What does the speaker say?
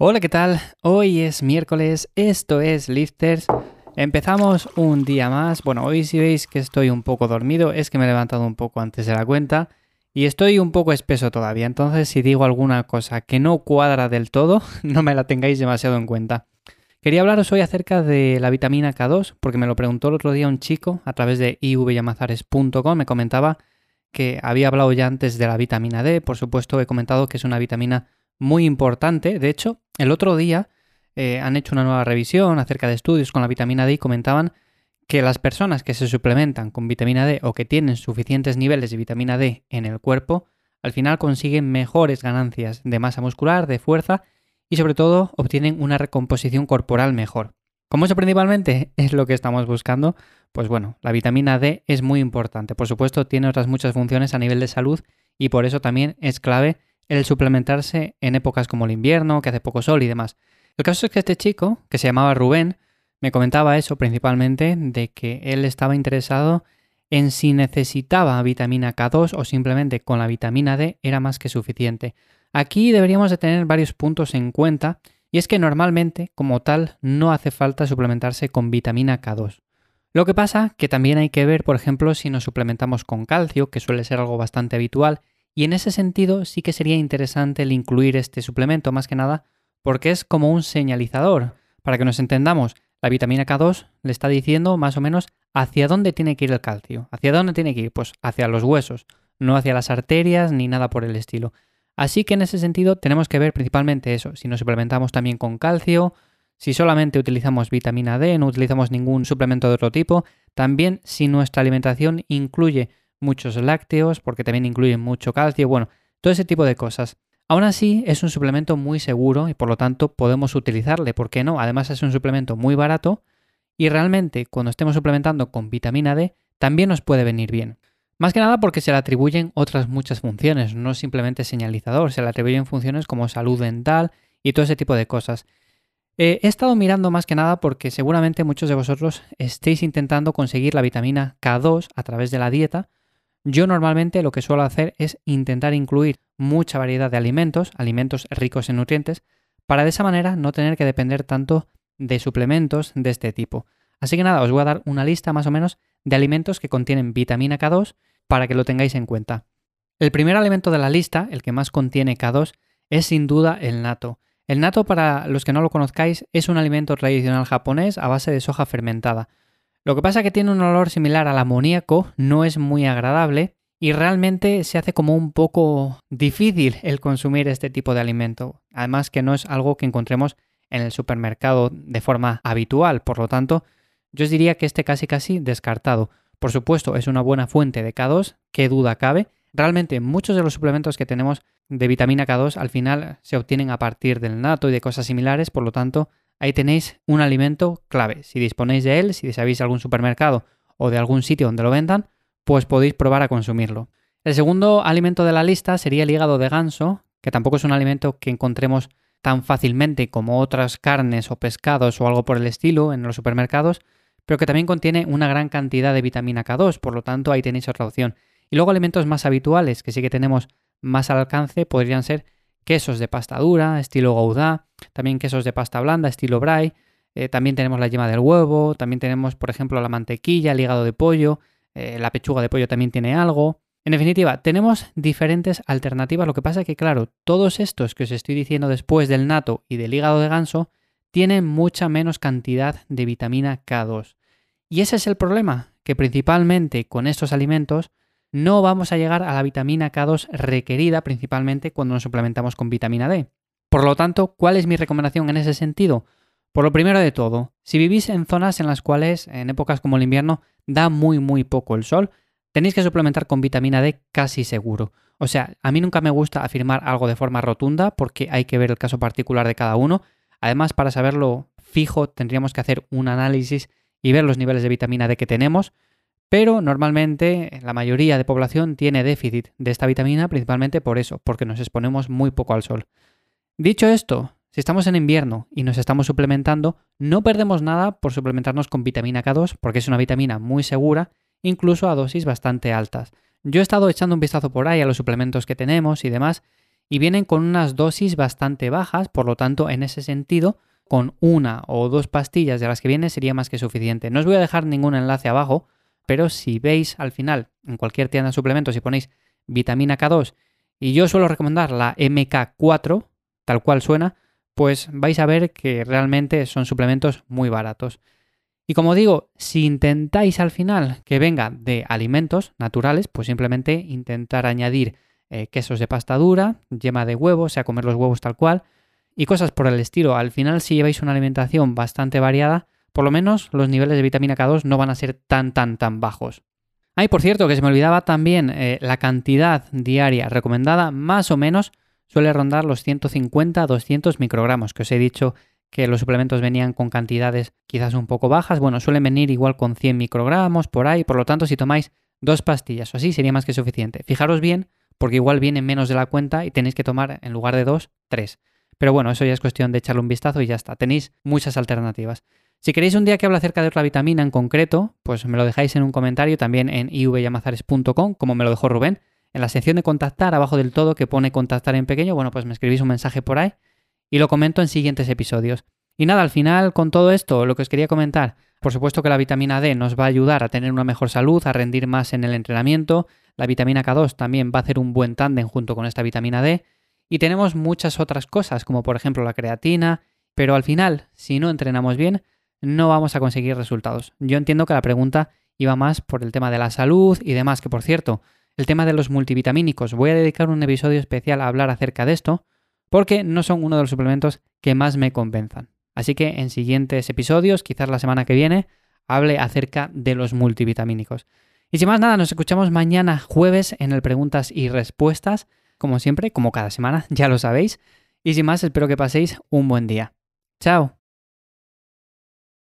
Hola, ¿qué tal? Hoy es miércoles, esto es Lifters. Empezamos un día más. Bueno, hoy si veis que estoy un poco dormido, es que me he levantado un poco antes de la cuenta y estoy un poco espeso todavía. Entonces, si digo alguna cosa que no cuadra del todo, no me la tengáis demasiado en cuenta. Quería hablaros hoy acerca de la vitamina K2, porque me lo preguntó el otro día un chico a través de ivyamazares.com. Me comentaba que había hablado ya antes de la vitamina D. Por supuesto, he comentado que es una vitamina muy importante. De hecho, el otro día eh, han hecho una nueva revisión acerca de estudios con la vitamina D y comentaban que las personas que se suplementan con vitamina D o que tienen suficientes niveles de vitamina D en el cuerpo, al final consiguen mejores ganancias de masa muscular, de fuerza y sobre todo obtienen una recomposición corporal mejor. Como eso principalmente es lo que estamos buscando, pues bueno, la vitamina D es muy importante. Por supuesto, tiene otras muchas funciones a nivel de salud y por eso también es clave el suplementarse en épocas como el invierno, que hace poco sol y demás. El caso es que este chico, que se llamaba Rubén, me comentaba eso principalmente, de que él estaba interesado en si necesitaba vitamina K2 o simplemente con la vitamina D era más que suficiente. Aquí deberíamos de tener varios puntos en cuenta y es que normalmente, como tal, no hace falta suplementarse con vitamina K2. Lo que pasa que también hay que ver, por ejemplo, si nos suplementamos con calcio, que suele ser algo bastante habitual, y en ese sentido sí que sería interesante el incluir este suplemento más que nada porque es como un señalizador. Para que nos entendamos, la vitamina K2 le está diciendo más o menos hacia dónde tiene que ir el calcio. ¿Hacia dónde tiene que ir? Pues hacia los huesos, no hacia las arterias ni nada por el estilo. Así que en ese sentido tenemos que ver principalmente eso, si nos suplementamos también con calcio, si solamente utilizamos vitamina D, no utilizamos ningún suplemento de otro tipo, también si nuestra alimentación incluye muchos lácteos, porque también incluyen mucho calcio, bueno, todo ese tipo de cosas. Aún así, es un suplemento muy seguro y por lo tanto podemos utilizarle, ¿por qué no? Además es un suplemento muy barato y realmente cuando estemos suplementando con vitamina D también nos puede venir bien. Más que nada porque se le atribuyen otras muchas funciones, no simplemente señalizador, se le atribuyen funciones como salud dental y todo ese tipo de cosas. Eh, he estado mirando más que nada porque seguramente muchos de vosotros estéis intentando conseguir la vitamina K2 a través de la dieta yo normalmente lo que suelo hacer es intentar incluir mucha variedad de alimentos, alimentos ricos en nutrientes, para de esa manera no tener que depender tanto de suplementos de este tipo. Así que nada, os voy a dar una lista más o menos de alimentos que contienen vitamina K2 para que lo tengáis en cuenta. El primer alimento de la lista, el que más contiene K2, es sin duda el nato. El nato, para los que no lo conozcáis, es un alimento tradicional japonés a base de soja fermentada. Lo que pasa es que tiene un olor similar al amoníaco, no es muy agradable y realmente se hace como un poco difícil el consumir este tipo de alimento. Además que no es algo que encontremos en el supermercado de forma habitual, por lo tanto, yo os diría que este casi casi descartado. Por supuesto, es una buena fuente de K2, qué duda cabe. Realmente muchos de los suplementos que tenemos de vitamina K2 al final se obtienen a partir del nato y de cosas similares, por lo tanto, ahí tenéis un alimento clave. Si disponéis de él, si sabéis algún supermercado o de algún sitio donde lo vendan, pues podéis probar a consumirlo. El segundo alimento de la lista sería el hígado de ganso, que tampoco es un alimento que encontremos tan fácilmente como otras carnes o pescados o algo por el estilo en los supermercados, pero que también contiene una gran cantidad de vitamina K2, por lo tanto ahí tenéis otra opción. Y luego alimentos más habituales que sí que tenemos más al alcance podrían ser quesos de pasta dura, estilo Gouda, también quesos de pasta blanda, estilo Bray, eh, también tenemos la yema del huevo, también tenemos, por ejemplo, la mantequilla, el hígado de pollo, eh, la pechuga de pollo también tiene algo. En definitiva, tenemos diferentes alternativas. Lo que pasa que, claro, todos estos que os estoy diciendo después del nato y del hígado de ganso tienen mucha menos cantidad de vitamina K2. Y ese es el problema, que principalmente con estos alimentos no vamos a llegar a la vitamina K2 requerida principalmente cuando nos suplementamos con vitamina D. Por lo tanto, ¿cuál es mi recomendación en ese sentido? Por lo primero de todo, si vivís en zonas en las cuales en épocas como el invierno da muy muy poco el sol, tenéis que suplementar con vitamina D casi seguro. O sea, a mí nunca me gusta afirmar algo de forma rotunda porque hay que ver el caso particular de cada uno. Además, para saberlo fijo, tendríamos que hacer un análisis y ver los niveles de vitamina D que tenemos. Pero normalmente la mayoría de población tiene déficit de esta vitamina principalmente por eso, porque nos exponemos muy poco al sol. Dicho esto, si estamos en invierno y nos estamos suplementando, no perdemos nada por suplementarnos con vitamina K2 porque es una vitamina muy segura, incluso a dosis bastante altas. Yo he estado echando un vistazo por ahí a los suplementos que tenemos y demás, y vienen con unas dosis bastante bajas, por lo tanto, en ese sentido, con una o dos pastillas de las que viene sería más que suficiente. No os voy a dejar ningún enlace abajo, pero si veis al final en cualquier tienda de suplementos y ponéis vitamina K2 y yo suelo recomendar la MK4, tal cual suena, pues vais a ver que realmente son suplementos muy baratos. Y como digo, si intentáis al final que venga de alimentos naturales, pues simplemente intentar añadir eh, quesos de pasta dura, yema de huevo, o sea, comer los huevos tal cual, y cosas por el estilo. Al final, si lleváis una alimentación bastante variada, por lo menos los niveles de vitamina K2 no van a ser tan, tan, tan bajos. Ay, por cierto, que se me olvidaba también, eh, la cantidad diaria recomendada más o menos suele rondar los 150-200 microgramos, que os he dicho que los suplementos venían con cantidades quizás un poco bajas, bueno, suelen venir igual con 100 microgramos por ahí, por lo tanto si tomáis dos pastillas o así sería más que suficiente. Fijaros bien, porque igual viene menos de la cuenta y tenéis que tomar en lugar de dos, tres. Pero bueno, eso ya es cuestión de echarle un vistazo y ya está. Tenéis muchas alternativas. Si queréis un día que hable acerca de otra vitamina en concreto, pues me lo dejáis en un comentario también en ivyamazares.com, como me lo dejó Rubén. En la sección de contactar, abajo del todo, que pone contactar en pequeño, bueno, pues me escribís un mensaje por ahí y lo comento en siguientes episodios. Y nada, al final con todo esto, lo que os quería comentar, por supuesto que la vitamina D nos va a ayudar a tener una mejor salud, a rendir más en el entrenamiento, la vitamina K2 también va a hacer un buen tándem junto con esta vitamina D, y tenemos muchas otras cosas, como por ejemplo la creatina, pero al final, si no entrenamos bien, no vamos a conseguir resultados. Yo entiendo que la pregunta iba más por el tema de la salud y demás, que por cierto, el tema de los multivitamínicos, voy a dedicar un episodio especial a hablar acerca de esto, porque no son uno de los suplementos que más me convenzan. Así que en siguientes episodios, quizás la semana que viene, hable acerca de los multivitamínicos. Y sin más nada, nos escuchamos mañana jueves en el Preguntas y Respuestas, como siempre, como cada semana, ya lo sabéis. Y sin más, espero que paséis un buen día. Chao.